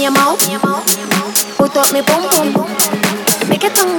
Open your mouth, put up me boom boom, make it tongue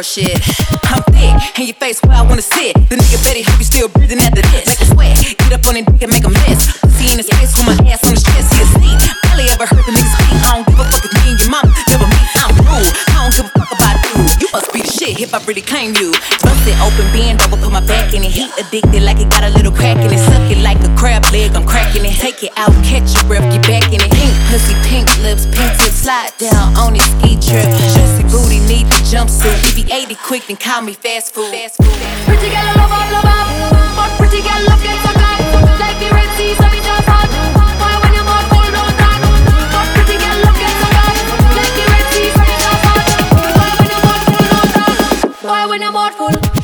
girl shit. I'm thick, and your face where I wanna sit. The nigga Betty hope you still breathing after this. Make a sweat, get up on it dick and make a mess. Pussy in his face with my ass on his chest. He asleep. Barely ever heard the nigga speak. I don't give a fuck if me and your mama never meet. I'm rude. I don't give a fuck about you. You must be the shit if I really claim you. Bust it open, bend over, put my back in it. Heat addicted like it got a little crack in it. Suck it like a crab leg, I'm cracking it. Take it out, catch your breath, get back in it. Pink pussy, pink lips, pink tips, slide down on his ski trip jumpsuit. If he ate it quick, then call me fast food. Pretty girl, love up, love pretty girl, love a. Like. Boy, when you're more full, pretty girl, love gets a. Like. Boy, when you're more full,